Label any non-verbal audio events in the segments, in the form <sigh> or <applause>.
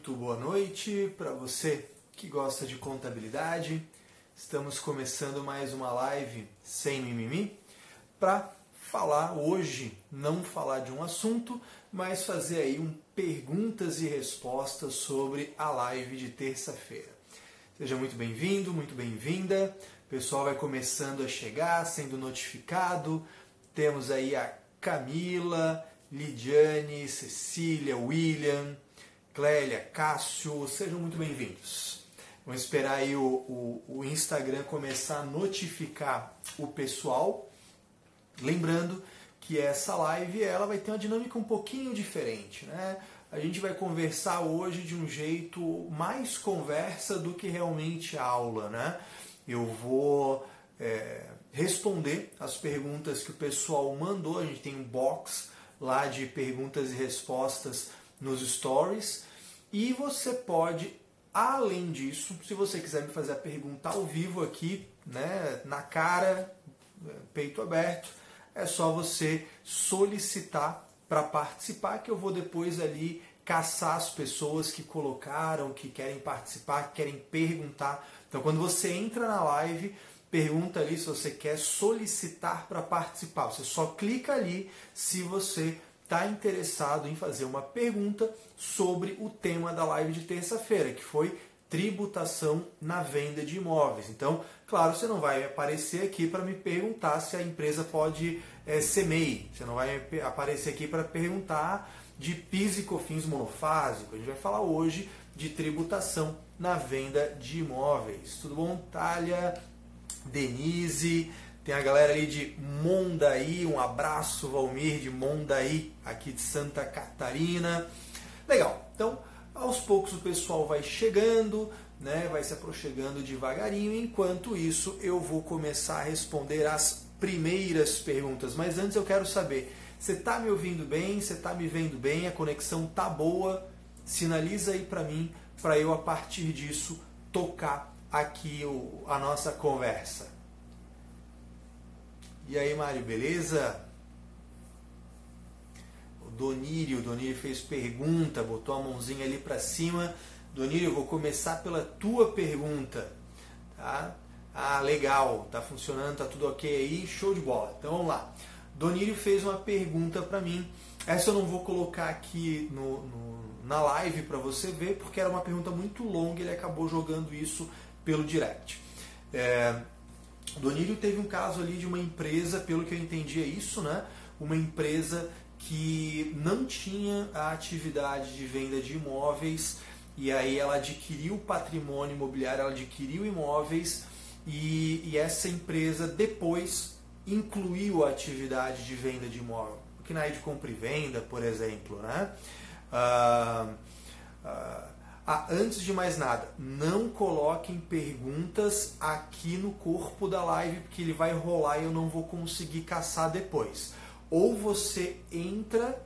Muito boa noite para você que gosta de contabilidade. Estamos começando mais uma live sem mimimi para falar hoje, não falar de um assunto, mas fazer aí um perguntas e respostas sobre a live de terça-feira. Seja muito bem-vindo, muito bem-vinda. O pessoal vai começando a chegar, sendo notificado. Temos aí a Camila, Lidiane, Cecília, William, Clélia, Cássio, sejam muito bem-vindos. Vamos esperar aí o, o, o, Instagram começar a notificar o pessoal. Lembrando que essa live ela vai ter uma dinâmica um pouquinho diferente, né? A gente vai conversar hoje de um jeito mais conversa do que realmente aula, né? Eu vou é, responder as perguntas que o pessoal mandou. A gente tem um box lá de perguntas e respostas nos stories. E você pode, além disso, se você quiser me fazer a pergunta ao vivo aqui, né, na cara, peito aberto, é só você solicitar para participar, que eu vou depois ali caçar as pessoas que colocaram, que querem participar, que querem perguntar. Então, quando você entra na live, pergunta ali se você quer solicitar para participar. Você só clica ali se você está interessado em fazer uma pergunta sobre o tema da live de terça-feira, que foi tributação na venda de imóveis. Então, claro, você não vai aparecer aqui para me perguntar se a empresa pode é, ser MEI. Você não vai aparecer aqui para perguntar de PIS e COFINS monofásico. A gente vai falar hoje de tributação na venda de imóveis. Tudo bom, Tália? Denise? Tem a galera ali de Mondaí, um abraço, Valmir de Mondaí, aqui de Santa Catarina. Legal, então aos poucos o pessoal vai chegando, né, vai se aproximando devagarinho. Enquanto isso, eu vou começar a responder as primeiras perguntas. Mas antes eu quero saber, você está me ouvindo bem? Você está me vendo bem? A conexão tá boa? Sinaliza aí para mim, para eu a partir disso tocar aqui o, a nossa conversa. E aí, Mário, beleza? O Donírio, o Donírio fez pergunta, botou a mãozinha ali para cima. Donírio, vou começar pela tua pergunta, tá? Ah, legal, tá funcionando, tá tudo ok aí, show de bola. Então vamos lá. Donírio fez uma pergunta para mim. Essa eu não vou colocar aqui no, no na live para você ver, porque era uma pergunta muito longa e ele acabou jogando isso pelo direct. É, Donírio teve um caso ali de uma empresa, pelo que eu entendi é isso, né? Uma empresa que não tinha a atividade de venda de imóveis e aí ela adquiriu patrimônio imobiliário, ela adquiriu imóveis e, e essa empresa depois incluiu a atividade de venda de imóvel, que na área de compra e venda, por exemplo, né? Uh, uh, ah, antes de mais nada, não coloquem perguntas aqui no corpo da live, porque ele vai rolar e eu não vou conseguir caçar depois. Ou você entra,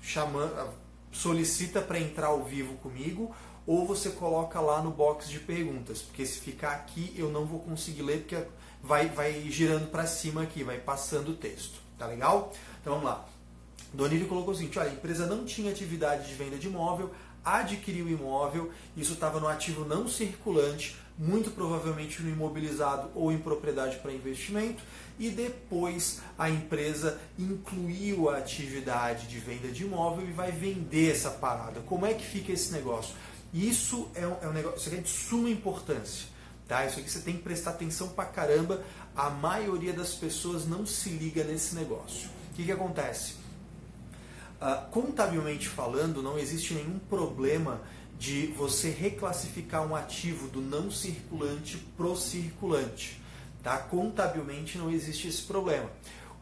chamando, solicita para entrar ao vivo comigo, ou você coloca lá no box de perguntas, porque se ficar aqui eu não vou conseguir ler, porque vai, vai girando para cima aqui, vai passando o texto. Tá legal? Então vamos lá. Donilho colocou o seguinte: olha, a empresa não tinha atividade de venda de imóvel, adquiriu o imóvel, isso estava no ativo não circulante, muito provavelmente no imobilizado ou em propriedade para investimento, e depois a empresa incluiu a atividade de venda de imóvel e vai vender essa parada. Como é que fica esse negócio? Isso é um, é um negócio isso é de suma importância. Tá? Isso aqui você tem que prestar atenção pra caramba. A maioria das pessoas não se liga nesse negócio. O que, que acontece? Uh, contabilmente falando, não existe nenhum problema de você reclassificar um ativo do não circulante pro circulante. Tá? Contabilmente não existe esse problema.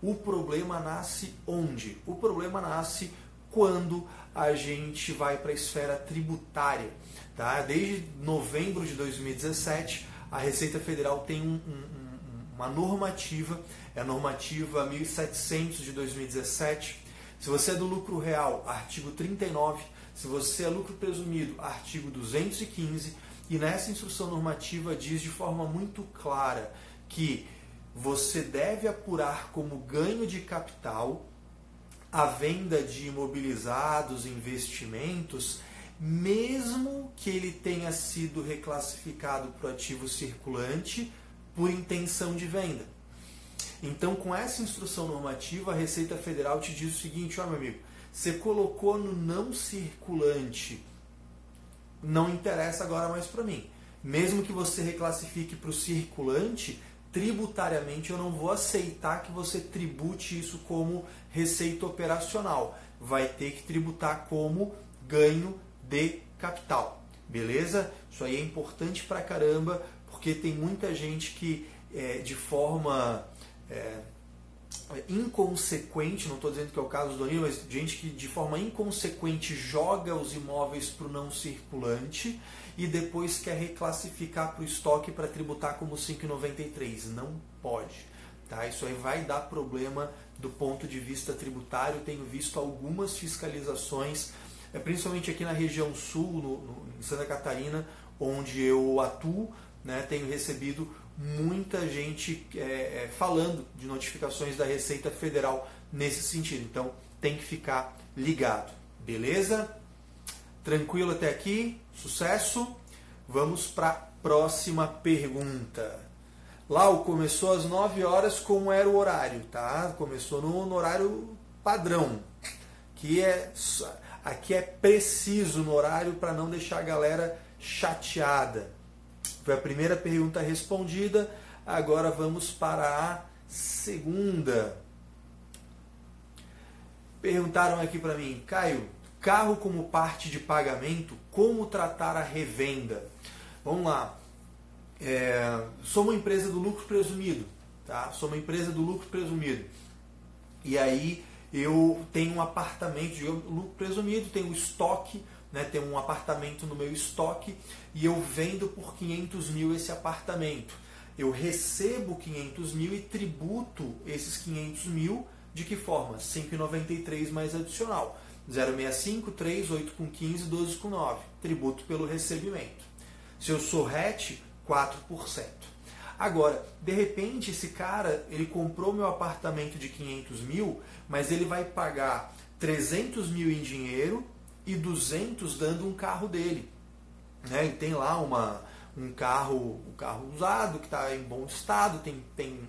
O problema nasce onde? O problema nasce quando a gente vai para a esfera tributária. Tá? Desde novembro de 2017, a Receita Federal tem um, um, uma normativa, é a normativa 1700 de 2017, se você é do lucro real, artigo 39. Se você é lucro presumido, artigo 215. E nessa instrução normativa diz de forma muito clara que você deve apurar como ganho de capital a venda de imobilizados, investimentos, mesmo que ele tenha sido reclassificado para o ativo circulante por intenção de venda. Então, com essa instrução normativa, a Receita Federal te diz o seguinte, ó meu amigo, você colocou no não circulante, não interessa agora mais para mim. Mesmo que você reclassifique para o circulante, tributariamente eu não vou aceitar que você tribute isso como receita operacional. Vai ter que tributar como ganho de capital. Beleza? Isso aí é importante pra caramba, porque tem muita gente que é, de forma é, inconsequente, não estou dizendo que é o caso do Danilo, mas gente que de forma inconsequente joga os imóveis para o não circulante e depois quer reclassificar para o estoque para tributar como 5,93. Não pode. Tá? Isso aí vai dar problema do ponto de vista tributário. Tenho visto algumas fiscalizações, é, principalmente aqui na região sul, no, no, em Santa Catarina, onde eu atuo, né, tenho recebido muita gente é, é, falando de notificações da Receita Federal nesse sentido. Então tem que ficar ligado, beleza? Tranquilo até aqui? Sucesso? Vamos para a próxima pergunta. Lau começou às 9 horas, como era o horário, tá? Começou no, no horário padrão, que é aqui é preciso no horário para não deixar a galera chateada. Foi a primeira pergunta respondida. Agora vamos para a segunda. Perguntaram aqui para mim, Caio, carro como parte de pagamento, como tratar a revenda? Vamos lá. É, sou uma empresa do lucro presumido, tá? Sou uma empresa do lucro presumido. E aí eu tenho um apartamento de lucro presumido, tenho estoque né, ter um apartamento no meu estoque e eu vendo por 500 mil esse apartamento. Eu recebo 500 mil e tributo esses 500 mil de que forma? 5,93 mais adicional. 0,65, 3, 8 com 15, 12 com 9. Tributo pelo recebimento. Se eu sou RET, 4%. Agora, de repente, esse cara ele comprou meu apartamento de 500 mil, mas ele vai pagar 300 mil em dinheiro e 200 dando um carro dele. Né? Ele tem lá uma, um carro um carro usado que está em bom estado, tem, tem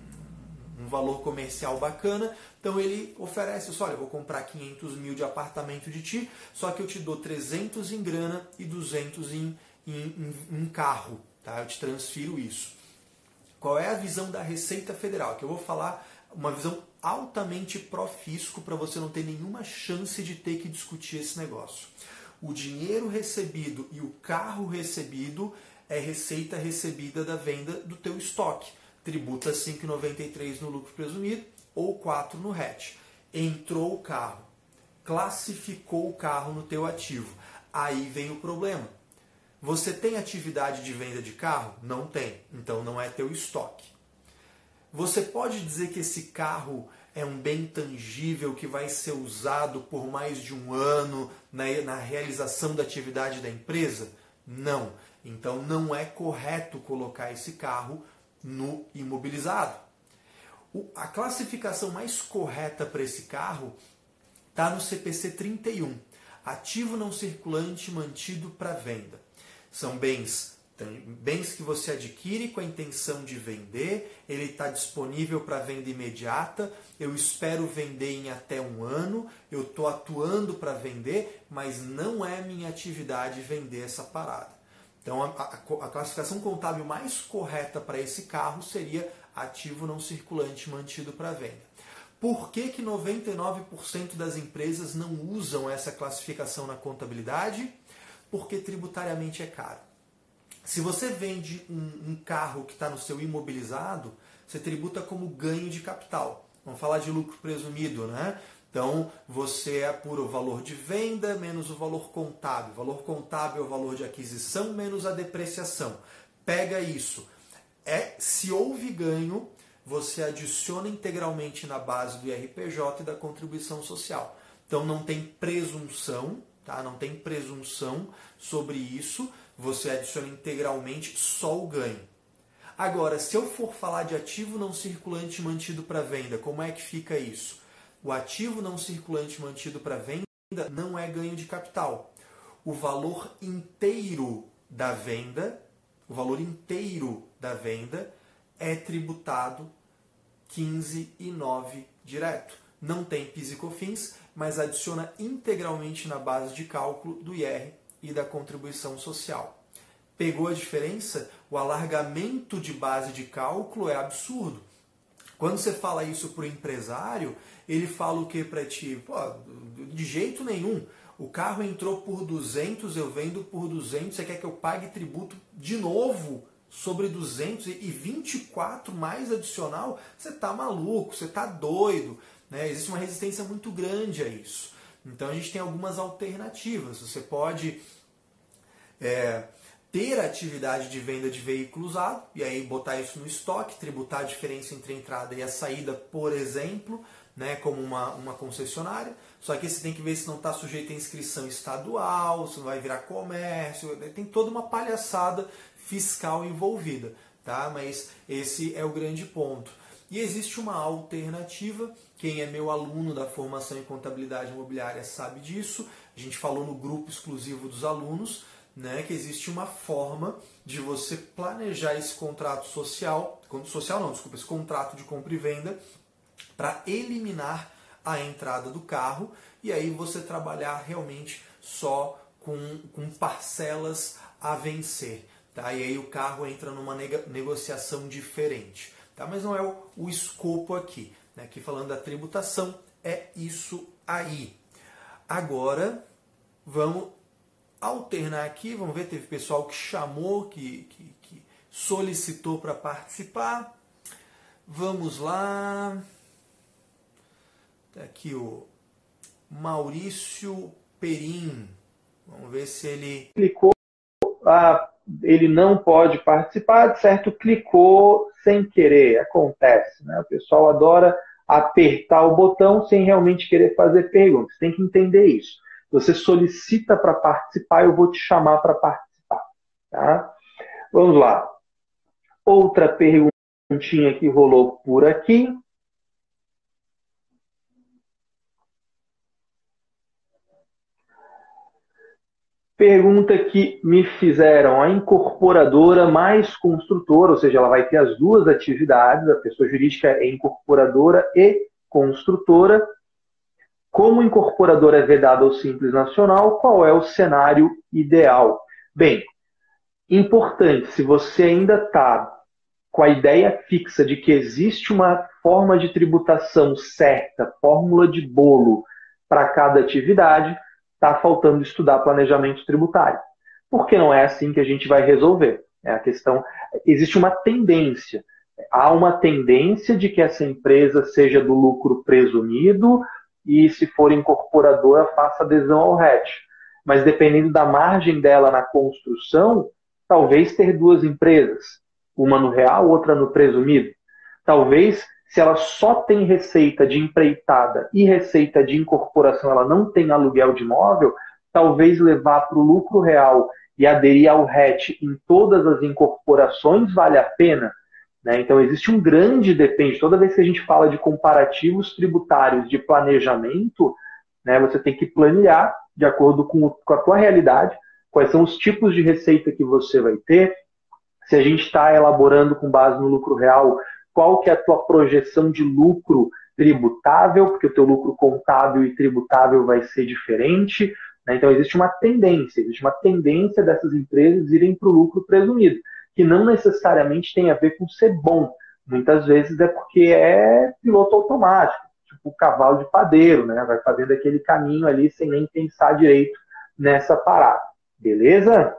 um valor comercial bacana, então ele oferece, olha, eu vou comprar 500 mil de apartamento de ti, só que eu te dou 300 em grana e 200 em, em, em, em carro, tá? eu te transfiro isso. Qual é a visão da Receita Federal? Que eu vou falar uma visão altamente pró-fisco para você não ter nenhuma chance de ter que discutir esse negócio. O dinheiro recebido e o carro recebido é receita recebida da venda do teu estoque. Tributa 5,93 no lucro presumido ou 4 no RET. Entrou o carro, classificou o carro no teu ativo. Aí vem o problema. Você tem atividade de venda de carro? Não tem. Então não é teu estoque. Você pode dizer que esse carro é um bem tangível que vai ser usado por mais de um ano na, na realização da atividade da empresa? Não. Então não é correto colocar esse carro no imobilizado. O, a classificação mais correta para esse carro está no CPC 31, ativo não circulante mantido para venda. São bens bens que você adquire com a intenção de vender, ele está disponível para venda imediata, eu espero vender em até um ano, eu estou atuando para vender, mas não é minha atividade vender essa parada. Então a, a, a classificação contábil mais correta para esse carro seria ativo não circulante mantido para venda. Por que, que 99% das empresas não usam essa classificação na contabilidade? Porque tributariamente é caro. Se você vende um, um carro que está no seu imobilizado, você tributa como ganho de capital. Vamos falar de lucro presumido, né? Então, você apura o valor de venda menos o valor contábil. O valor contábil é o valor de aquisição menos a depreciação. Pega isso. É, se houve ganho, você adiciona integralmente na base do IRPJ e da contribuição social. Então não tem presunção, tá? Não tem presunção sobre isso você adiciona integralmente só o ganho. Agora, se eu for falar de ativo não circulante mantido para venda, como é que fica isso? O ativo não circulante mantido para venda não é ganho de capital. o valor inteiro da venda, o valor inteiro da venda é tributado 15 e 9 direto. Não tem PIS e COFINS, mas adiciona integralmente na base de cálculo do IR e da contribuição social. Pegou a diferença? O alargamento de base de cálculo é absurdo. Quando você fala isso para o empresário, ele fala o que para ti? Pô, de jeito nenhum. O carro entrou por 200, eu vendo por 200, você quer que eu pague tributo de novo sobre 200 e 24 mais adicional? Você está maluco, você está doido. Né? Existe uma resistência muito grande a isso. Então a gente tem algumas alternativas. Você pode é, ter atividade de venda de veículo usado e aí botar isso no estoque, tributar a diferença entre a entrada e a saída, por exemplo, né, como uma, uma concessionária. Só que você tem que ver se não está sujeito a inscrição estadual, se não vai virar comércio, tem toda uma palhaçada fiscal envolvida, tá? Mas esse é o grande ponto. E existe uma alternativa, quem é meu aluno da formação em contabilidade imobiliária sabe disso. A gente falou no grupo exclusivo dos alunos, né, que existe uma forma de você planejar esse contrato social, social não, desculpa, esse contrato de compra e venda para eliminar a entrada do carro e aí você trabalhar realmente só com, com parcelas a vencer. Tá? E aí o carro entra numa negociação diferente. Tá? Mas não é o, o escopo aqui. Né? Aqui falando da tributação, é isso aí. Agora, vamos alternar aqui. Vamos ver, teve pessoal que chamou, que, que, que solicitou para participar. Vamos lá. Tá aqui o Maurício Perim. Vamos ver se ele. Clicou. Ah, ele não pode participar, certo? Clicou sem querer. Acontece. Né? O pessoal adora apertar o botão sem realmente querer fazer perguntas. Tem que entender isso. Você solicita para participar, eu vou te chamar para participar. Tá? Vamos lá. Outra perguntinha que rolou por aqui. Pergunta que me fizeram: a incorporadora mais construtora, ou seja, ela vai ter as duas atividades, a pessoa jurídica é incorporadora e construtora. Como incorporadora é vedada ao Simples Nacional, qual é o cenário ideal? Bem, importante, se você ainda está com a ideia fixa de que existe uma forma de tributação certa, fórmula de bolo para cada atividade, está faltando estudar planejamento tributário. Porque não é assim que a gente vai resolver. É a questão. Existe uma tendência. Há uma tendência de que essa empresa seja do lucro presumido e, se for incorporadora, faça adesão ao RET. Mas dependendo da margem dela na construção, talvez ter duas empresas, uma no real, outra no presumido. Talvez se ela só tem receita de empreitada e receita de incorporação, ela não tem aluguel de imóvel, talvez levar para o lucro real e aderir ao RET em todas as incorporações vale a pena. Né? Então existe um grande depende. Toda vez que a gente fala de comparativos tributários de planejamento, né, você tem que planear de acordo com, com a tua realidade, quais são os tipos de receita que você vai ter, se a gente está elaborando com base no lucro real, qual que é a tua projeção de lucro tributável, porque o teu lucro contábil e tributável vai ser diferente. Né? Então existe uma tendência, existe uma tendência dessas empresas irem para o lucro presumido, que não necessariamente tem a ver com ser bom. Muitas vezes é porque é piloto automático, tipo cavalo de padeiro, né? Vai fazendo aquele caminho ali sem nem pensar direito nessa parada. Beleza?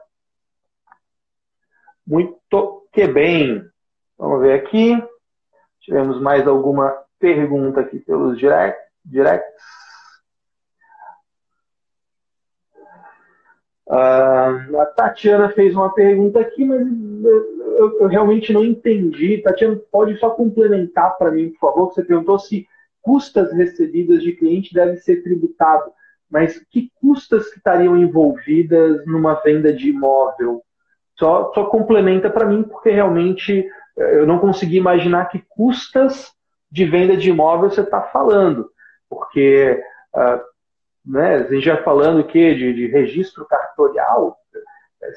Muito que bem. Vamos ver aqui. Tivemos mais alguma pergunta aqui pelos direct, directs. Uh, a Tatiana fez uma pergunta aqui, mas eu, eu, realmente não entendi. Tatiana, pode só complementar para mim, por favor? Você perguntou se custas recebidas de cliente devem ser tributado, mas que custas que estariam envolvidas numa venda de imóvel? Só, só complementa para mim, porque realmente eu não consegui imaginar que custas de venda de imóvel você está falando, porque uh, né, a gente já falando que de, de registro comercial,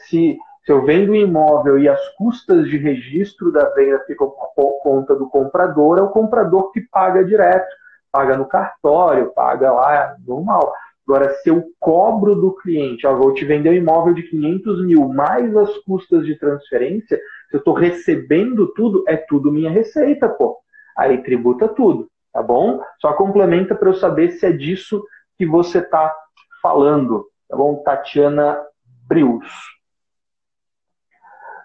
se, se eu vendo um imóvel e as custas de registro da venda ficam por conta do comprador, é o comprador que paga direto, paga no cartório, paga lá normal. Agora, se eu cobro do cliente, ó, vou te vender um imóvel de 500 mil mais as custas de transferência, se eu estou recebendo tudo, é tudo minha receita, pô. Aí tributa tudo, tá bom? Só complementa para eu saber se é disso que você está falando, tá bom? Tatiana Brius.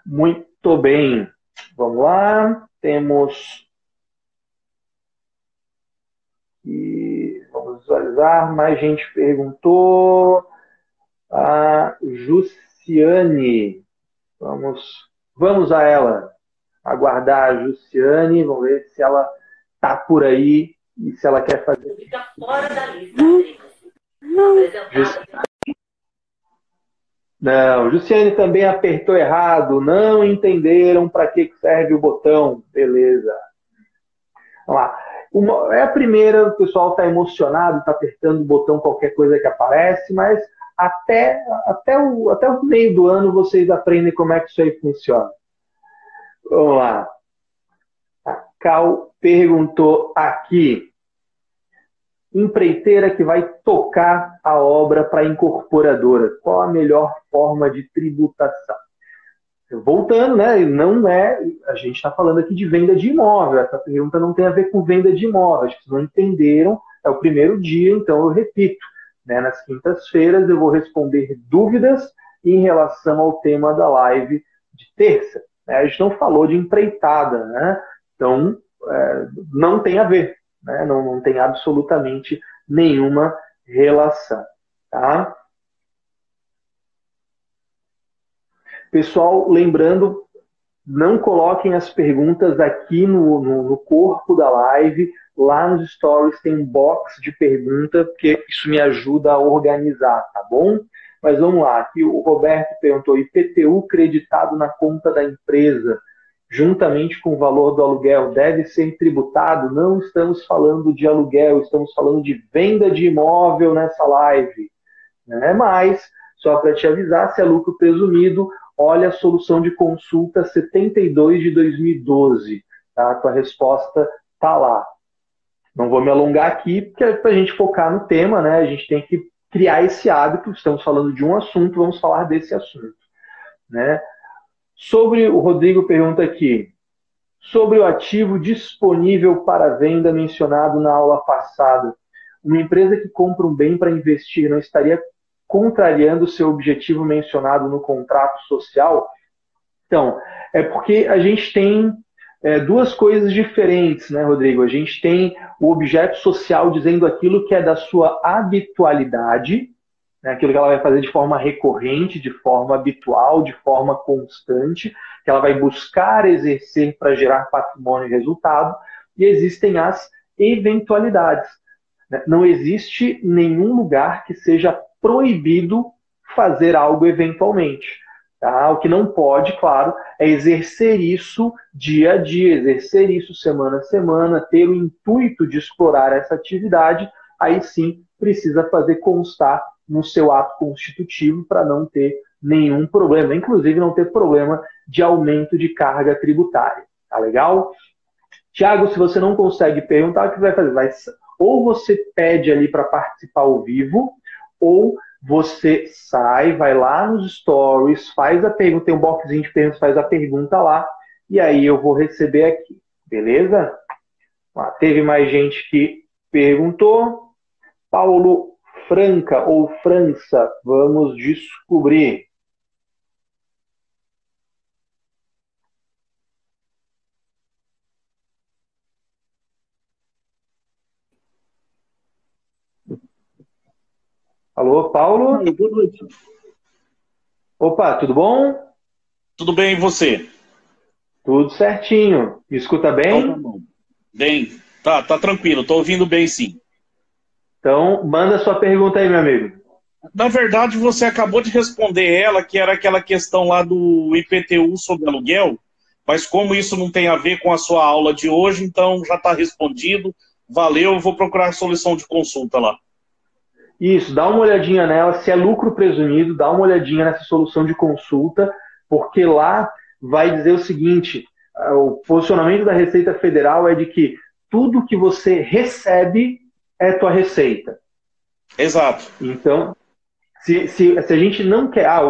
Muito bem. Vamos lá. Temos. E vamos visualizar. Mais gente perguntou. A Jussiane. Vamos, vamos a ela. Aguardar a Jussiane. Vamos ver se ela está por aí e se ela quer fazer. Fica fora da lista. Não, Luciane também apertou errado. Não entenderam para que serve o botão. Beleza. Vamos lá. Uma, é a primeira, o pessoal está emocionado, está apertando o botão qualquer coisa que aparece, mas até, até, o, até o meio do ano vocês aprendem como é que isso aí funciona. Vamos lá. A Cal perguntou aqui empreiteira que vai tocar a obra para incorporadora? Qual a melhor forma de tributação? Voltando, né? Não é. A gente está falando aqui de venda de imóvel. Essa pergunta não tem a ver com venda de imóvel. Acho que vocês não entenderam. É o primeiro dia, então eu repito. Né? Nas quintas-feiras eu vou responder dúvidas em relação ao tema da live de terça. Né? A gente não falou de empreitada, né? Então é, não tem a ver né? não, não tem absolutamente nenhuma relação. Tá? Pessoal, lembrando, não coloquem as perguntas aqui no, no, no, corpo da live. Lá nos stories tem um box de pergunta, porque isso me ajuda a organizar, tá bom? Mas vamos lá, aqui o Roberto perguntou: IPTU creditado na conta da empresa juntamente com o valor do aluguel, deve ser tributado. Não estamos falando de aluguel, estamos falando de venda de imóvel nessa live. Né? Mas, só para te avisar, se é lucro presumido, olha a solução de consulta 72 de 2012. Tá? A tua resposta está lá. Não vou me alongar aqui, porque é para a gente focar no tema, né? A gente tem que criar esse hábito. Estamos falando de um assunto, vamos falar desse assunto. Né? Sobre o Rodrigo pergunta aqui, sobre o ativo disponível para venda mencionado na aula passada. Uma empresa que compra um bem para investir não estaria contrariando seu objetivo mencionado no contrato social? Então, é porque a gente tem é, duas coisas diferentes, né, Rodrigo? A gente tem o objeto social dizendo aquilo que é da sua habitualidade, né, aquilo que ela vai fazer de forma recorrente, de forma habitual, de forma constante, que ela vai buscar exercer para gerar patrimônio e resultado, e existem as eventualidades. Né? Não existe nenhum lugar que seja proibido fazer algo eventualmente. Tá? O que não pode, claro, é exercer isso dia a dia, exercer isso semana a semana, ter o intuito de explorar essa atividade, aí sim precisa fazer constar no seu ato constitutivo para não ter nenhum problema, inclusive não ter problema de aumento de carga tributária. Tá legal? Tiago, se você não consegue perguntar, o que vai fazer? Vai, ou você pede ali para participar ao vivo, ou você sai, vai lá nos stories, faz a pergunta, tem um boxzinho de perguntas, faz a pergunta lá, e aí eu vou receber aqui. Beleza? Ah, teve mais gente que perguntou. Paulo Franca ou França? Vamos descobrir. Alô, Paulo? boa noite. Opa, tudo bom? Tudo bem, e você? Tudo certinho. Me escuta bem? Então, tá bem, tá, tá tranquilo, tô ouvindo bem sim. Então, manda sua pergunta aí, meu amigo. Na verdade, você acabou de responder ela, que era aquela questão lá do IPTU sobre aluguel, mas como isso não tem a ver com a sua aula de hoje, então já está respondido. Valeu, vou procurar a solução de consulta lá. Isso, dá uma olhadinha nela. Se é lucro presumido, dá uma olhadinha nessa solução de consulta, porque lá vai dizer o seguinte: o posicionamento da Receita Federal é de que tudo que você recebe é tua receita. Exato. Então, se, se, se a gente não quer, ah,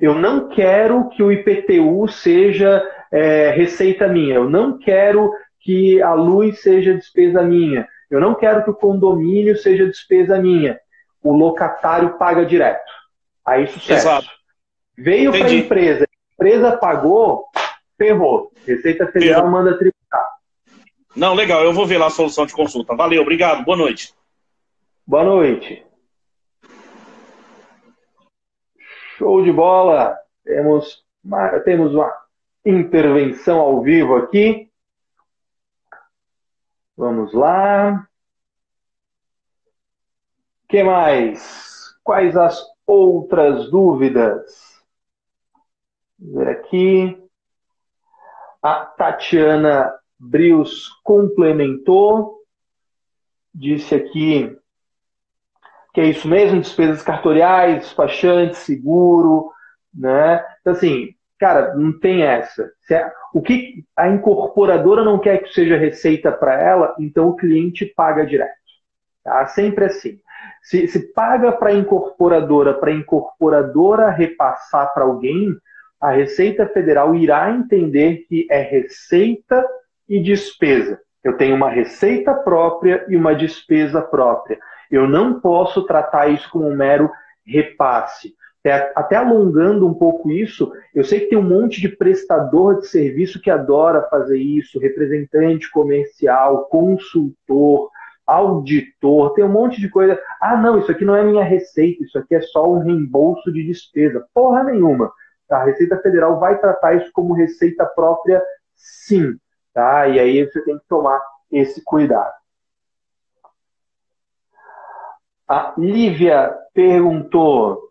eu não quero que o IPTU seja é, receita minha, eu não quero que a luz seja despesa minha, eu não quero que o condomínio seja despesa minha. O locatário paga direto. Aí sucesso. Exato. Veio para a empresa, a empresa pagou, ferrou. Receita Federal Ferrou. manda tributar. Não, legal, eu vou ver lá a solução de consulta. Valeu, obrigado, boa noite. Boa noite. Show de bola. Temos uma, temos uma intervenção ao vivo aqui. Vamos lá. Que mais? Quais as outras dúvidas? Vamos ver aqui. A Tatiana Brios complementou, disse aqui que é isso mesmo, despesas cartoriais, despachante, seguro, né? Então, assim, cara, não tem essa. É, o que a incorporadora não quer que seja receita para ela, então o cliente paga direto. Tá? Sempre assim. Se, se paga para a incorporadora, para a incorporadora repassar para alguém, a Receita Federal irá entender que é receita e despesa. Eu tenho uma receita própria e uma despesa própria. Eu não posso tratar isso como um mero repasse. Até alongando um pouco isso, eu sei que tem um monte de prestador de serviço que adora fazer isso, representante comercial, consultor, auditor, tem um monte de coisa. Ah, não, isso aqui não é minha receita, isso aqui é só um reembolso de despesa. Porra nenhuma. A Receita Federal vai tratar isso como receita própria, sim. Tá? E aí você tem que tomar esse cuidado. A Lívia perguntou: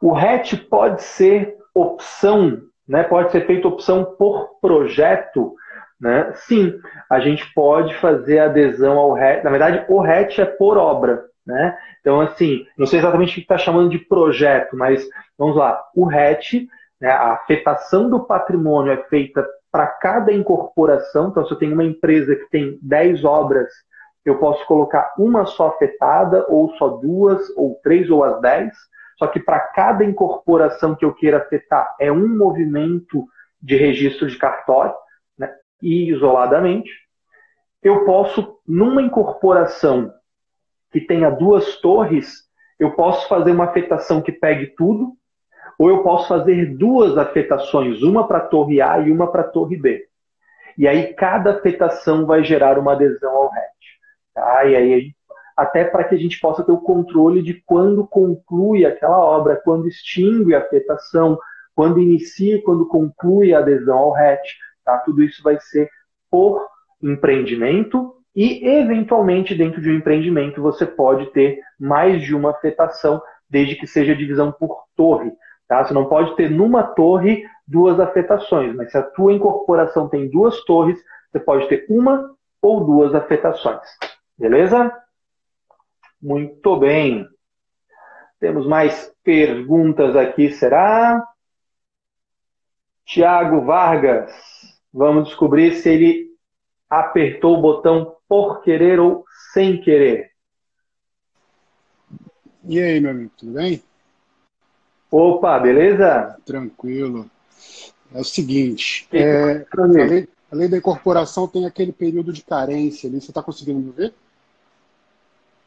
o RET pode ser opção, né? pode ser feita opção por projeto? Né? Sim, a gente pode fazer adesão ao RET. Na verdade, o RET é por obra. Né? Então, assim, não sei exatamente o que está chamando de projeto, mas vamos lá. O RET, né, a afetação do patrimônio é feita para cada incorporação. Então, se eu tenho uma empresa que tem 10 obras, eu posso colocar uma só afetada, ou só duas, ou três, ou as 10. Só que para cada incorporação que eu queira afetar, é um movimento de registro de cartório, e isoladamente. Eu posso, numa incorporação que tenha duas torres, eu posso fazer uma afetação que pegue tudo, ou eu posso fazer duas afetações, uma para a torre A e uma para a torre B. E aí cada afetação vai gerar uma adesão ao RET. Tá? E aí, até para que a gente possa ter o controle de quando conclui aquela obra, quando extingue a afetação, quando inicia e quando conclui a adesão ao RET. Tá? Tudo isso vai ser por empreendimento e, eventualmente, dentro de um empreendimento, você pode ter mais de uma afetação, desde que seja divisão por torre. Tá? Você não pode ter numa torre duas afetações, mas se a tua incorporação tem duas torres, você pode ter uma ou duas afetações. Beleza? Muito bem. Temos mais perguntas aqui, será? Tiago Vargas. Vamos descobrir se ele apertou o botão por querer ou sem querer. E aí, meu amigo, tudo bem? Opa, beleza? Tranquilo. É o seguinte, é, a, lei, a, lei, da incorporação tem aquele período de carência ali. Você está conseguindo me ver?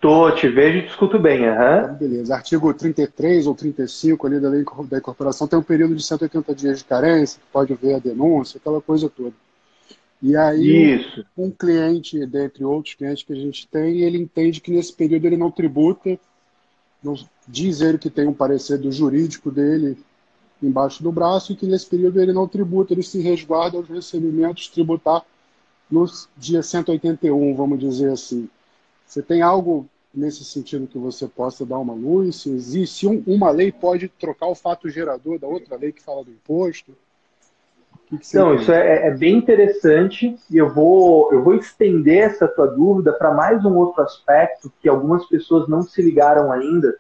Tô, te vejo e te escuto bem. Uhum. beleza. Artigo 33 ou 35 ali da lei da incorporação tem um período de 180 dias de carência, pode haver a denúncia, aquela coisa toda. E aí, Isso. um cliente, dentre outros clientes que a gente tem, ele entende que nesse período ele não tributa, não, diz ele que tem um parecer do jurídico dele embaixo do braço e que nesse período ele não tributa, ele se resguarda os recebimentos tributar no dia 181, vamos dizer assim. Você tem algo nesse sentido que você possa dar uma luz? Se existe um, uma lei pode trocar o fato gerador da outra lei que fala do imposto? Que que Não, isso é, é, bem interessante e eu vou, eu vou estender essa tua dúvida para mais um outro aspecto que algumas pessoas não se ligaram ainda.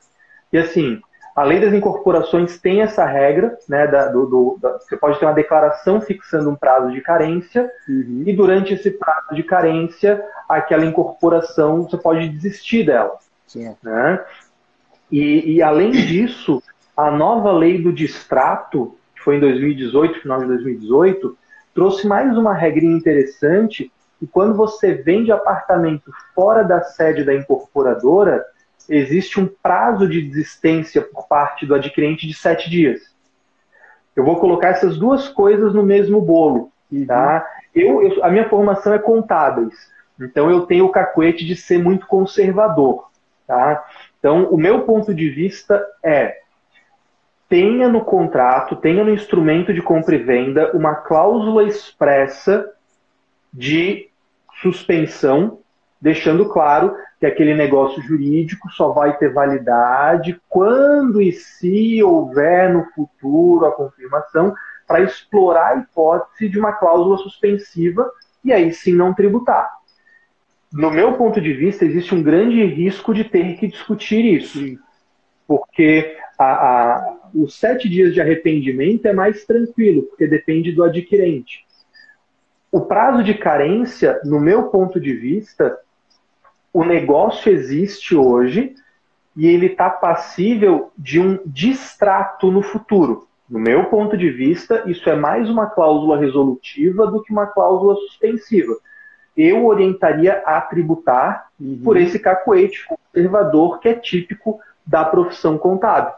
E assim, a lei das incorporações tem essa regra, né? Da, do, do, da, você pode ter uma declaração fixando um prazo de carência, uhum. e durante esse prazo de carência, aquela incorporação você pode desistir dela. Sim. Né? E, e além disso, a nova lei do distrato, que foi em 2018, final de 2018, trouxe mais uma regrinha interessante, que quando você vende apartamento fora da sede da incorporadora, existe um prazo de desistência por parte do adquirente de sete dias. Eu vou colocar essas duas coisas no mesmo bolo. Uhum. Tá? Eu, eu, a minha formação é contábeis, então eu tenho o cacuete de ser muito conservador. Tá? Então, o meu ponto de vista é tenha no contrato, tenha no instrumento de compra e venda uma cláusula expressa de suspensão, deixando claro que aquele negócio jurídico só vai ter validade quando e se houver no futuro a confirmação para explorar a hipótese de uma cláusula suspensiva e aí sim não tributar. No meu ponto de vista, existe um grande risco de ter que discutir isso, porque a, a, os sete dias de arrependimento é mais tranquilo, porque depende do adquirente. O prazo de carência, no meu ponto de vista, o negócio existe hoje e ele está passível de um distrato no futuro. No meu ponto de vista, isso é mais uma cláusula resolutiva do que uma cláusula suspensiva. Eu orientaria a tributar uhum. por esse cacoete conservador que é típico da profissão contábil.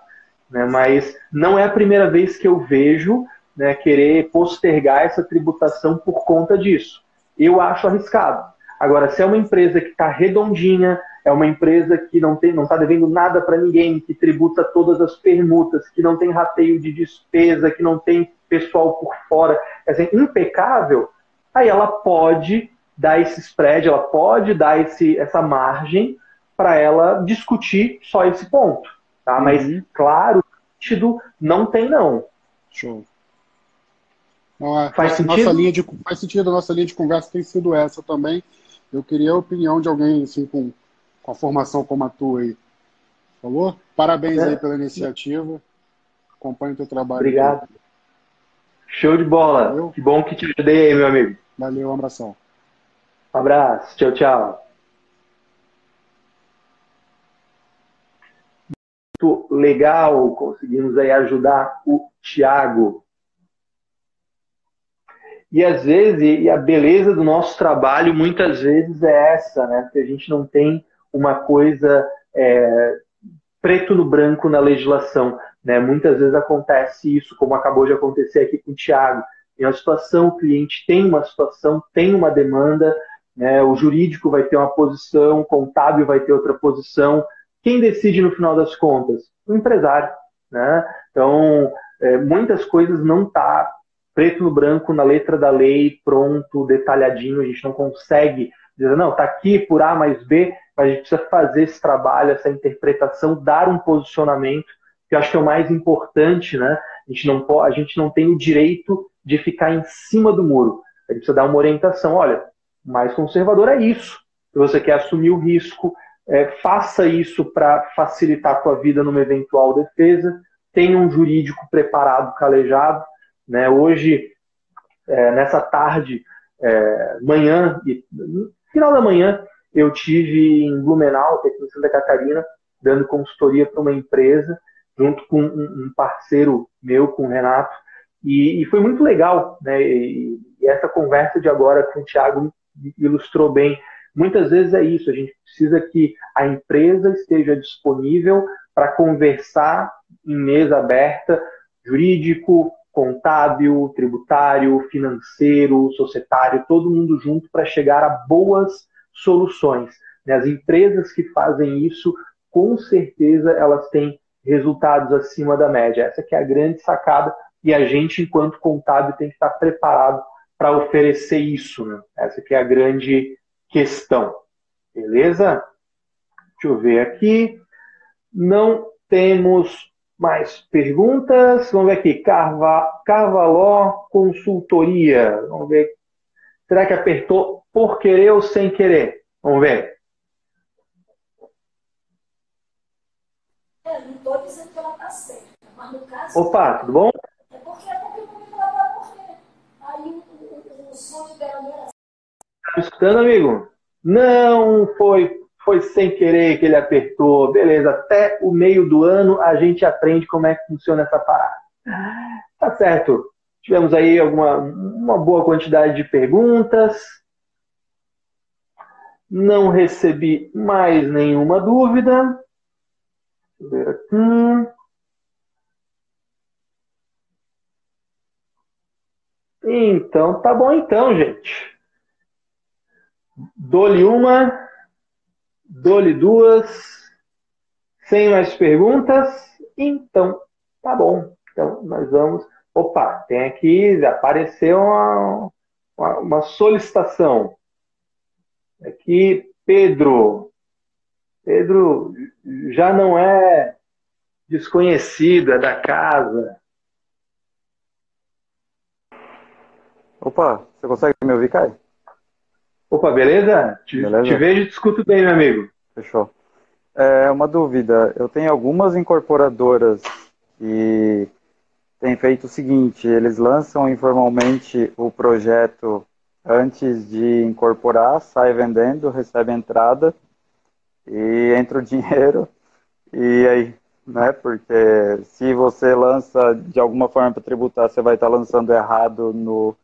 Né? Mas não é a primeira vez que eu vejo né, querer postergar essa tributação por conta disso. Eu acho arriscado. Agora, se é uma empresa que está redondinha, é uma empresa que não está não tá devendo nada para ninguém, que tributa todas as permutas, que não tem rateio de despesa, que não tem pessoal por fora, é assim, impecável, aí ela pode dar esse spread, ela pode dar esse, essa margem para ela discutir só esse ponto. Tá? Uhum. Mas, claro, sentido não tem não. Show. Não, é, faz, sentido? Nossa linha de, faz sentido, a nossa linha de conversa tem sido essa também. Eu queria a opinião de alguém assim com, com a formação como a tua aí. Falou? Parabéns é. aí pela iniciativa. Acompanhe o teu trabalho. Obrigado. Aí. Show de bola. Valeu. Que bom que te ajudei aí, meu amigo. Valeu, um abração. Um abraço. Tchau, tchau. Muito legal. Conseguimos aí ajudar o Thiago. E às vezes, e a beleza do nosso trabalho muitas vezes é essa, né? Porque a gente não tem uma coisa é, preto no branco na legislação. Né? Muitas vezes acontece isso, como acabou de acontecer aqui com o Tiago. Em uma situação, o cliente tem uma situação, tem uma demanda, né? o jurídico vai ter uma posição, o contábil vai ter outra posição. Quem decide no final das contas? O empresário. Né? Então, é, muitas coisas não tá preto no branco, na letra da lei, pronto, detalhadinho, a gente não consegue dizer, não, está aqui por A mais B, mas a gente precisa fazer esse trabalho, essa interpretação, dar um posicionamento, que eu acho que é o mais importante, né? A gente não, pode, a gente não tem o direito de ficar em cima do muro. A gente precisa dar uma orientação, olha, mais conservador é isso. Se você quer assumir o risco, é, faça isso para facilitar a tua vida numa eventual defesa, tenha um jurídico preparado, calejado, né? Hoje, é, nessa tarde, é, manhã, e, final da manhã, eu tive em Blumenau, aqui em Santa Catarina, dando consultoria para uma empresa, junto com um parceiro meu, com o Renato, e, e foi muito legal, né? E, e, essa conversa de agora com o Thiago ilustrou bem. Muitas vezes é isso, a gente precisa que a empresa esteja disponível para conversar em mesa aberta, jurídico, contábil, tributário, financeiro, societário, todo mundo junto para chegar a boas soluções. Né? As empresas que fazem isso, com certeza, elas têm resultados acima da média. Essa que é a grande sacada e a gente, enquanto contábil, tem que estar preparado para oferecer isso. Né? Essa que é a grande questão. Beleza? Deixa eu ver aqui. Não temos mais perguntas? Vamos ver aqui. Carva, Carvaló Consultoria. Vamos ver. Será que apertou por querer ou sem querer? Vamos ver. É, não estou dizendo que ela está certa, mas no caso. Opa, tudo bom? É porque é porque me falar por quê. Aí o, o, o sonho dela não era. Tá me escutando, amigo? Não foi foi sem querer que ele apertou. Beleza, até o meio do ano a gente aprende como é que funciona essa parada. Tá certo. Tivemos aí alguma, uma boa quantidade de perguntas. Não recebi mais nenhuma dúvida. Deixa eu ver aqui. Então, tá bom então, gente. Dou-lhe uma. Dou-lhe duas. Sem mais perguntas? Então, tá bom. Então, nós vamos. Opa, tem aqui, apareceu uma, uma, uma solicitação. Aqui, Pedro. Pedro já não é desconhecido, é da casa. Opa, você consegue me ouvir, Caio? Opa, beleza? Te, beleza? te vejo e te escuto bem, meu amigo. Fechou. É uma dúvida. Eu tenho algumas incorporadoras que têm feito o seguinte: eles lançam informalmente o projeto antes de incorporar, sai vendendo, recebe entrada e entra o <laughs> dinheiro. E aí, né? Porque se você lança de alguma forma para tributar, você vai estar lançando errado no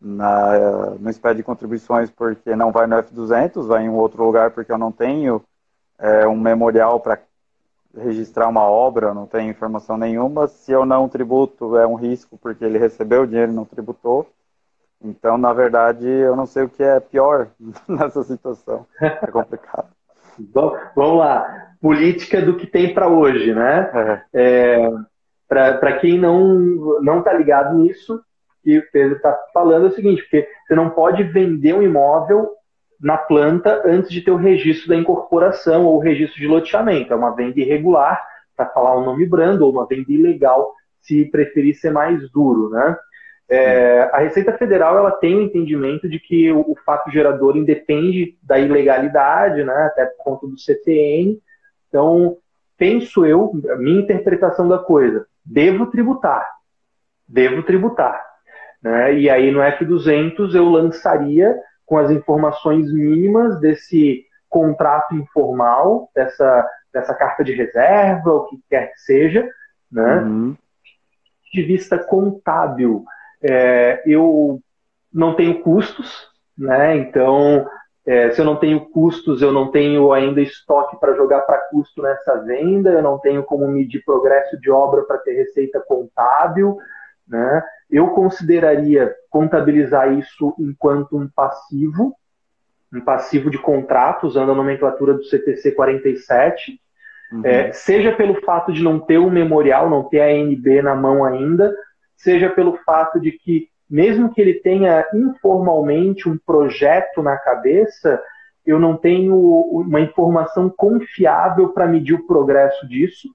na, no SPED de contribuições porque não vai no F200, vai em um outro lugar porque eu não tenho é, um memorial para registrar uma obra, não tenho informação nenhuma. Se eu não tributo, é um risco porque ele recebeu o dinheiro e não tributou. Então, na verdade, eu não sei o que é pior <laughs> nessa situação. É complicado. <laughs> Vamos lá. Política do que tem para hoje, né? É. É, para quem não está ligado nisso, que o Pedro está falando é o seguinte, porque você não pode vender um imóvel na planta antes de ter o registro da incorporação ou o registro de loteamento. É uma venda irregular, para falar um nome brando, ou uma venda ilegal, se preferir ser mais duro, né? É, a Receita Federal ela tem o entendimento de que o, o, fato gerador independe da ilegalidade, né, até por conta do CTN. Então, penso eu, minha interpretação da coisa, devo tributar. Devo tributar. Né? E aí no F200 eu lançaria com as informações mínimas desse contrato informal, dessa, dessa carta de reserva, o que quer que seja, né? Uhum. De vista contábil, é, eu não tenho custos, né? Então, é, se eu não tenho custos, eu não tenho ainda estoque para jogar para custo nessa venda, eu não tenho como medir progresso de obra para ter receita contábil, né? Eu consideraria contabilizar isso enquanto um passivo, um passivo de contrato, usando a nomenclatura do CTC 47, uhum. é, seja pelo fato de não ter o memorial, não ter a ANB na mão ainda, seja pelo fato de que, mesmo que ele tenha informalmente um projeto na cabeça, eu não tenho uma informação confiável para medir o progresso disso.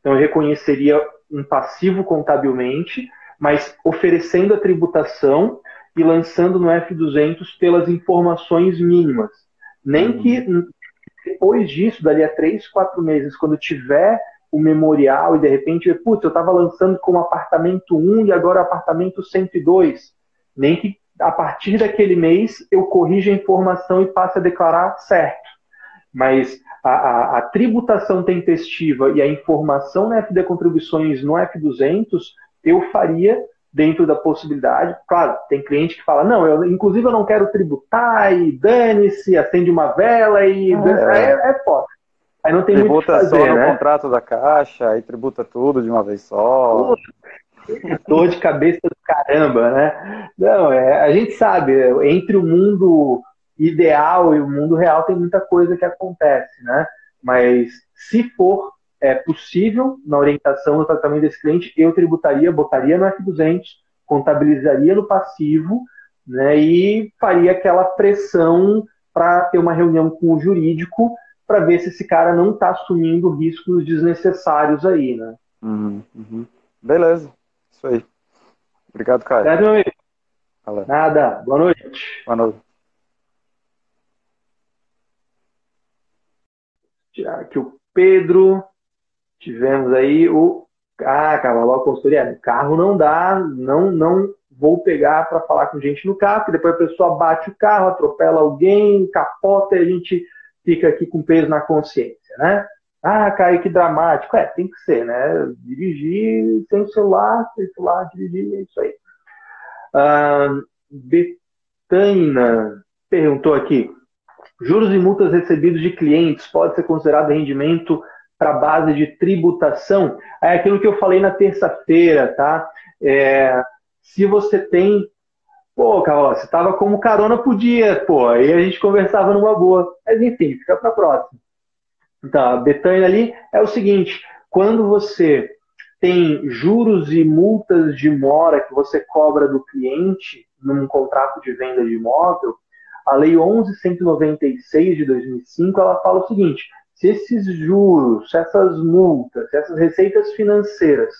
Então, eu reconheceria um passivo contabilmente mas oferecendo a tributação e lançando no F200 pelas informações mínimas. Nem uhum. que depois disso, dali a três, quatro meses, quando tiver o memorial e de repente, putz, eu estava lançando como apartamento 1 e agora apartamento 102. Nem que a partir daquele mês eu corrija a informação e passe a declarar certo. Mas a, a, a tributação tempestiva e a informação na FD Contribuições no F200 eu faria dentro da possibilidade. Claro, tem cliente que fala, não, eu, inclusive eu não quero tributar e dane-se, acende uma vela e é, é, é foda. Aí não tem tributa muito fazer, só né? no contrato da caixa, aí tributa tudo de uma vez só. Dor de cabeça do caramba, né? Não, é, a gente sabe, entre o mundo ideal e o mundo real tem muita coisa que acontece, né? Mas se for é possível, na orientação do tratamento desse cliente, eu tributaria, botaria no F200, contabilizaria no passivo, né, e faria aquela pressão para ter uma reunião com o jurídico para ver se esse cara não está assumindo riscos desnecessários aí, né? Uhum, uhum. Beleza, isso aí. Obrigado, Caio. Obrigado, meu amigo. Valeu. Nada. Boa noite. Boa noite. Tirar aqui o Pedro. Tivemos aí o. Ah, Cavaló Consultoria. O carro não dá, não, não vou pegar para falar com gente no carro, que depois a pessoa bate o carro, atropela alguém, capota e a gente fica aqui com peso na consciência, né? Ah, Caio, que dramático. É, tem que ser, né? Dirigir sem celular, sem celular, dirigir, é isso aí. Uh, Betânia perguntou aqui: juros e multas recebidos de clientes pode ser considerado rendimento para base de tributação? É aquilo que eu falei na terça-feira, tá? É, se você tem. Pô, Carol, você estava como carona por dia, pô, aí a gente conversava numa boa. Mas enfim, fica para a próxima. Então, a Betânia ali é o seguinte: quando você tem juros e multas de mora que você cobra do cliente num contrato de venda de imóvel, a Lei 11.196 de 2005 ela fala o seguinte: se esses juros, se essas multas, se essas receitas financeiras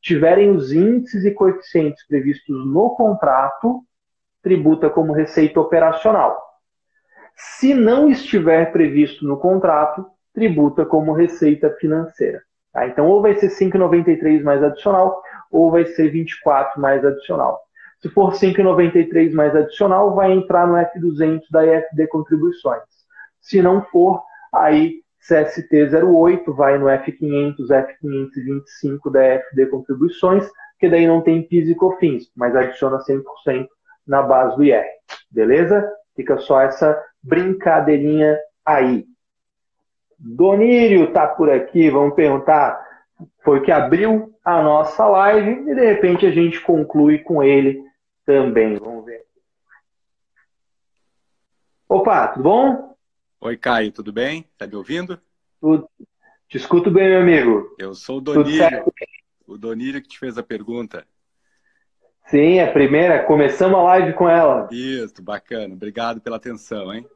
tiverem os índices e coeficientes previstos no contrato, tributa como receita operacional. Se não estiver previsto no contrato, tributa como receita financeira. Tá? Então, ou vai ser 5,93 mais adicional, ou vai ser 24 mais adicional. Se for 5,93 mais adicional, vai entrar no F200 da IFD Contribuições. Se não for, aí CST08 vai no F500, F525 da IFD Contribuições, que daí não tem PIS e COFINS, mas adiciona 100% na base do IR. Beleza? Fica só essa brincadeirinha aí. Donírio tá por aqui, vamos perguntar. Foi que abriu a nossa live e de repente a gente conclui com ele também. Vamos ver. Opa, tudo bom? Oi, Caio, tudo bem? Tá me ouvindo? Tudo. Te escuto bem, meu amigo. Eu sou o Donírio. O Donírio que te fez a pergunta. Sim, a primeira. Começamos a live com ela. Isso, bacana. Obrigado pela atenção, hein?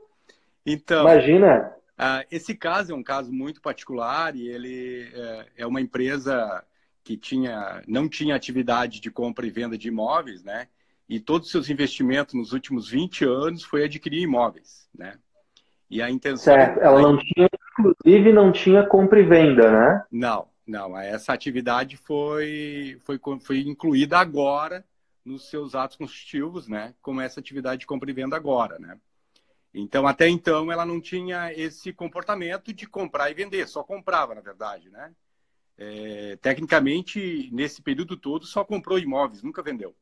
Então. Imagina. Uh, esse caso é um caso muito particular e ele é, é uma empresa que tinha, não tinha atividade de compra e venda de imóveis, né? E todos os seus investimentos nos últimos 20 anos foi adquirir imóveis, né? E a intenção... Certo, ela não tinha, inclusive, não tinha compra e venda, né? Não, não. Essa atividade foi, foi, foi incluída agora nos seus atos constitutivos, né? Como essa atividade de compra e venda agora, né? Então, até então, ela não tinha esse comportamento de comprar e vender, só comprava, na verdade, né? É, tecnicamente, nesse período todo, só comprou imóveis, nunca vendeu.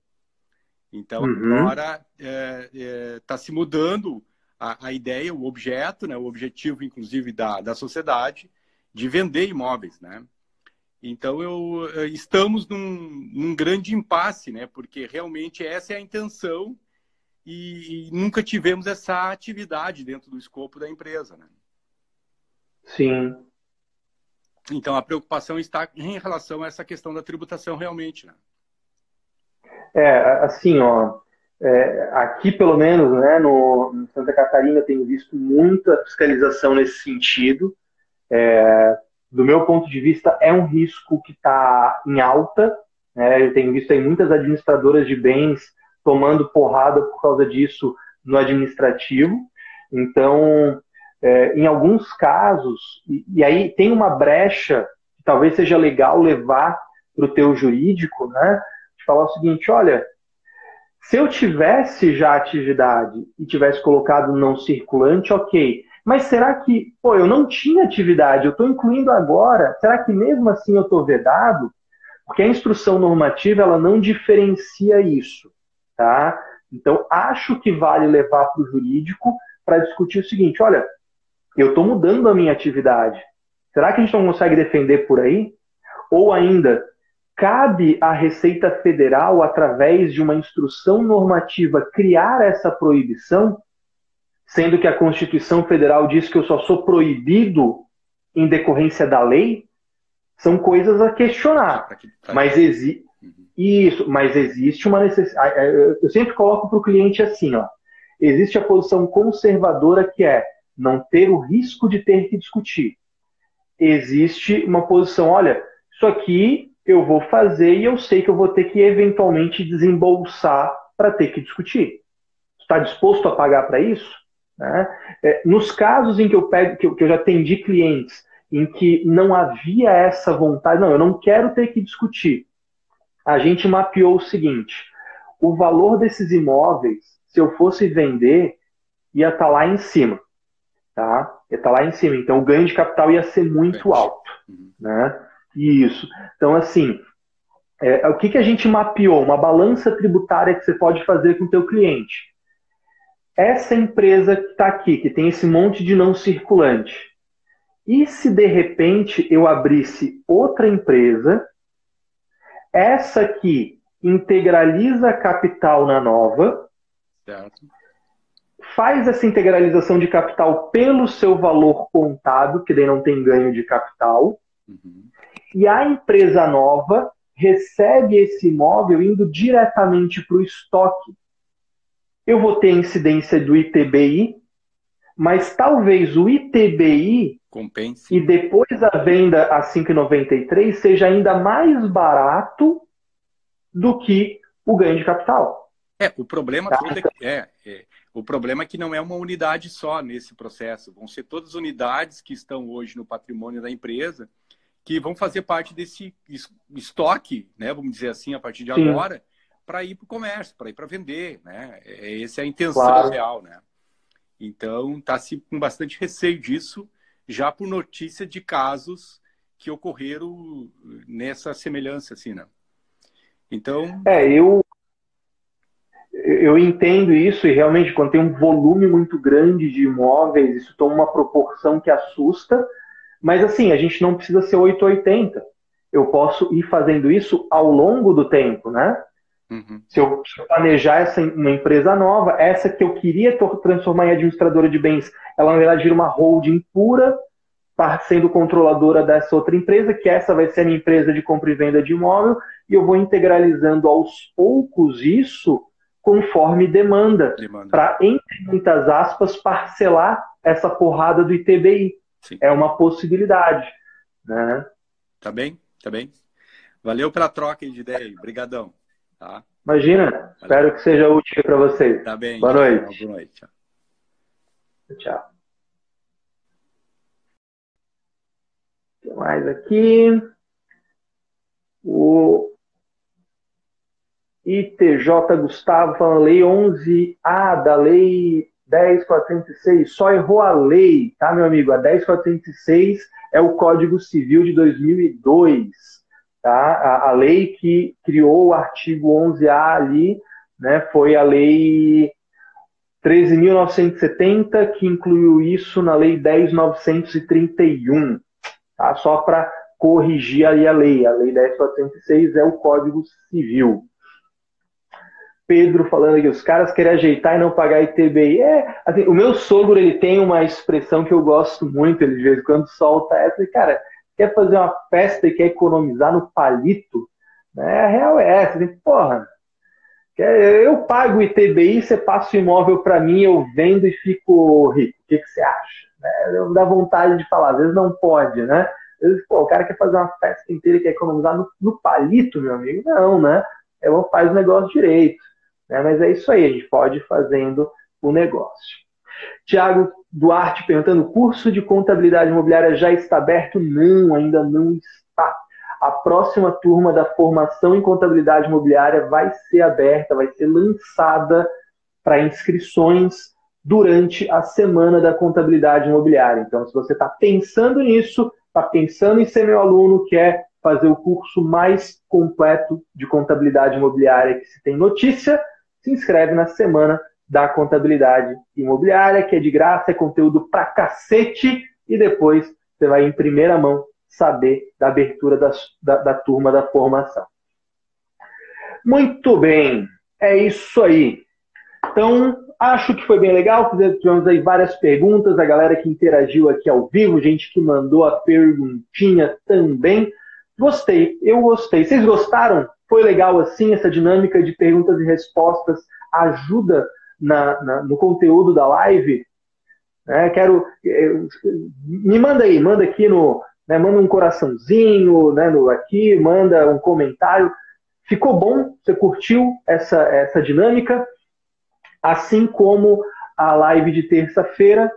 Então, uhum. agora está é, é, tá se mudando a, a, ideia, o objeto, né, o objetivo, inclusive, da, da sociedade, de vender imóveis, né? Então, eu, é, estamos num, num grande impasse, né? Porque realmente essa é a intenção e, e, nunca tivemos essa atividade dentro do escopo da empresa. Né? Sim. Então a preocupação está em relação a essa questão da tributação realmente. Né? É, assim, ó, é, aqui pelo menos, né, no, no Santa Catarina, tenho visto muita fiscalização nesse sentido. É, do meu ponto de vista, é um risco que está em alta. Né? Eu tenho visto aí muitas administradoras de bens tomando porrada por causa disso no administrativo. Então, é, em alguns casos, e, e, aí tem uma brecha que talvez seja legal levar para o teu jurídico, né? De falar o seguinte, olha, se eu tivesse já atividade e tivesse colocado não circulante, ok. Mas será que, pô, eu não tinha atividade, eu estou incluindo agora, será que mesmo assim eu estou vedado? Porque a instrução normativa ela não diferencia isso. Tá? Então, acho que vale levar para o jurídico para discutir o seguinte: olha, eu estou mudando a minha atividade. Será que a gente não consegue defender por aí? Ou ainda, cabe à Receita Federal, através de uma instrução normativa, criar essa proibição, sendo que a Constituição Federal diz que eu só sou proibido em decorrência da lei? São coisas a questionar. Mas existe isso, mas existe uma necessidade. Eu sempre coloco para o cliente assim, ó. Existe a posição conservadora que é não ter o risco de ter que discutir. Existe uma posição, olha, isso aqui eu vou fazer e eu sei que eu vou ter que eventualmente desembolsar para ter que discutir. Está disposto a pagar para isso? Né? É, nos casos em que eu pego, que eu, que eu já atendi clientes em que não havia essa vontade, não, eu não quero ter que discutir. A gente mapeou o seguinte: o valor desses imóveis, se eu fosse vender, ia estar tá lá em cima, tá? Ia estar tá lá em cima. Então o ganho de capital ia ser muito alto, uhum. né? Isso. Então assim, é, o que, que a gente mapeou? Uma balança tributária que você pode fazer com o teu cliente. Essa empresa que está aqui, que tem esse monte de não circulante, e se de repente eu abrisse outra empresa, essa aqui integraliza capital na nova, certo. faz essa integralização de capital pelo seu valor contado, que daí não tem ganho de capital, uhum. E a empresa nova recebe esse imóvel indo diretamente para o estoque. Eu vou ter incidência do ITBI, mas talvez o ITBI Compense. E depois a venda a 5,93 seja ainda mais barato do que o ganho de capital. É, o problema tá? é, que, é, é, o problema é que não é uma unidade só nesse processo. Vão ser todas as unidades que estão hoje no patrimônio da empresa que vão fazer parte desse estoque, né, vamos dizer assim, a partir de Sim. agora, para ir para o comércio, para ir para vender. Né? É, essa é a intenção claro. real. Né? Então, está-se com bastante receio disso já por notícia de casos que ocorreram nessa semelhança, assim, né? Então. É, eu. Eu entendo isso e realmente quando tem um volume muito grande de imóveis, isso toma uma proporção que assusta, mas assim, a gente não precisa ser 880. Eu posso ir fazendo isso ao longo do tempo, né? Uhum. Se eu planejar essa uma empresa nova, essa que eu queria transformar em administradora de bens, ela na verdade vira uma holding pura, sendo controladora dessa outra empresa, que essa vai ser a minha empresa de compra e venda de imóvel, e eu vou integralizando aos poucos isso conforme demanda, demanda. para, entre muitas aspas, parcelar essa porrada do ITBI. Sim. É uma possibilidade. Né? Tá bem, tá bem. Valeu pela troca de ideia, obrigadão. Tá? Imagina, Valeu. espero que seja útil para vocês. Tá bem. Boa noite. Boa noite. Tchau. Tchau. O que mais aqui? O ITJ Gustavo falando lei 11A da lei 10406, só errou a lei, tá, meu amigo? A 10406 é o Código Civil de 2002, tá? A, a lei que criou o artigo 11A ali, né, foi a lei 13.970, que incluiu isso na lei 10.931, tá? Só para corrigir ali a lei. A lei 10.406 é o Código Civil. Pedro falando que os caras querem ajeitar e não pagar ITBI. É, assim, o meu sogro ele tem uma expressão que eu gosto muito, ele de vez em quando solta essa, e, cara, quer fazer uma festa e quer economizar no palito, né? A real é essa, assim, porra, eu pago ITBI, você passa o imóvel para mim, eu vendo e fico rico. O que, que você acha? Né? Dá vontade de falar, às vezes não pode, né? Vezes, pô, o cara quer fazer uma festa inteira e quer economizar no, no palito, meu amigo. Não, né? Eu faço o negócio direito. Né? Mas é isso aí, a gente pode ir fazendo o negócio. Tiago Duarte perguntando: o curso de contabilidade imobiliária já está aberto? Não, ainda não está. A próxima turma da formação em contabilidade imobiliária vai ser aberta, vai ser lançada para inscrições durante a semana da contabilidade imobiliária. Então, se você está pensando nisso, está pensando em ser meu aluno, quer fazer o curso mais completo de contabilidade imobiliária que se tem notícia, se inscreve na semana da contabilidade imobiliária, que é de graça, é conteúdo pra cacete, e depois você vai em primeira mão saber da abertura das, da, da turma da formação. Muito bem, é isso aí. Então, acho que foi bem legal. Tivemos aí várias perguntas, a galera que interagiu aqui ao vivo, gente que mandou a perguntinha também. Gostei, eu gostei. Vocês gostaram? Foi legal assim essa dinâmica de perguntas e respostas? Ajuda na, na, no conteúdo da live? É, quero. Me manda aí, manda aqui no, né? manda um coraçãozinho né, no, aqui, manda um comentário. Ficou bom? Você curtiu essa, essa dinâmica? Assim como a live de terça-feira,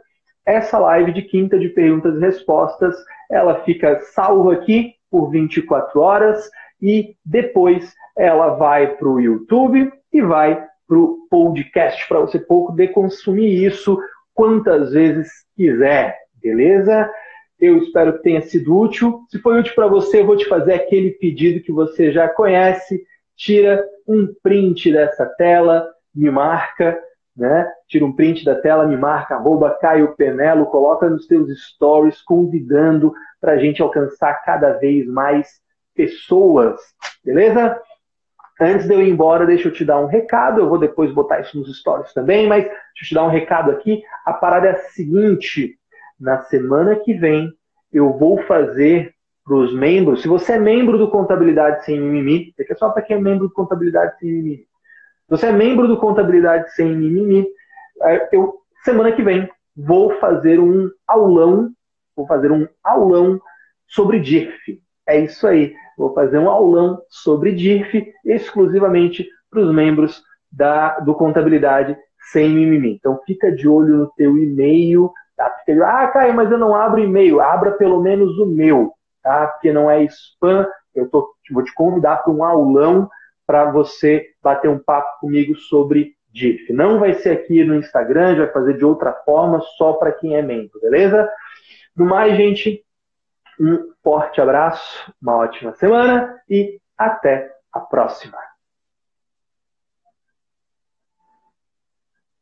essa live de quinta de perguntas e respostas, ela fica salva aqui por 24 horas e depois ela vai para o YouTube e vai para o podcast para você poder consumir isso quantas vezes quiser, beleza? Eu espero que tenha sido útil. Se foi útil para você, eu vou te fazer aquele pedido que você já conhece. Tira um print dessa tela, me marca, né? Tira um print da tela, me marca, arroba Caio Penelo, coloca nos teus stories, convidando para a gente alcançar cada vez mais pessoas, beleza? Antes de eu ir embora, deixa eu te dar um recado. Eu vou depois botar isso nos stories também, mas deixa eu te dar um recado aqui. A parada é a seguinte: na semana que vem, eu vou fazer para os membros. Se você é membro do Contabilidade Sem Mimimi, é só para quem é membro do Contabilidade Sem Mimimi. Se você é membro do Contabilidade Sem Mimimi, é, eu, semana que vem, vou fazer um aulão, vou fazer um aulão sobre DIRF. É isso aí. Vou fazer um aulão sobre DIRF exclusivamente para os membros da, do Contabilidade Sem Mimimi. Então fica de olho no teu e-mail. Tá? Ah, Caio, mas eu não abro e-mail. Abra pelo menos o meu, tá? porque não é spam. Eu tô, vou te convidar para um aulão para você bater um papo comigo sobre DIRF. Não vai ser aqui no Instagram, vai fazer de outra forma, só para quem é membro, beleza? No mais, gente, um forte abraço, uma ótima semana e até a próxima.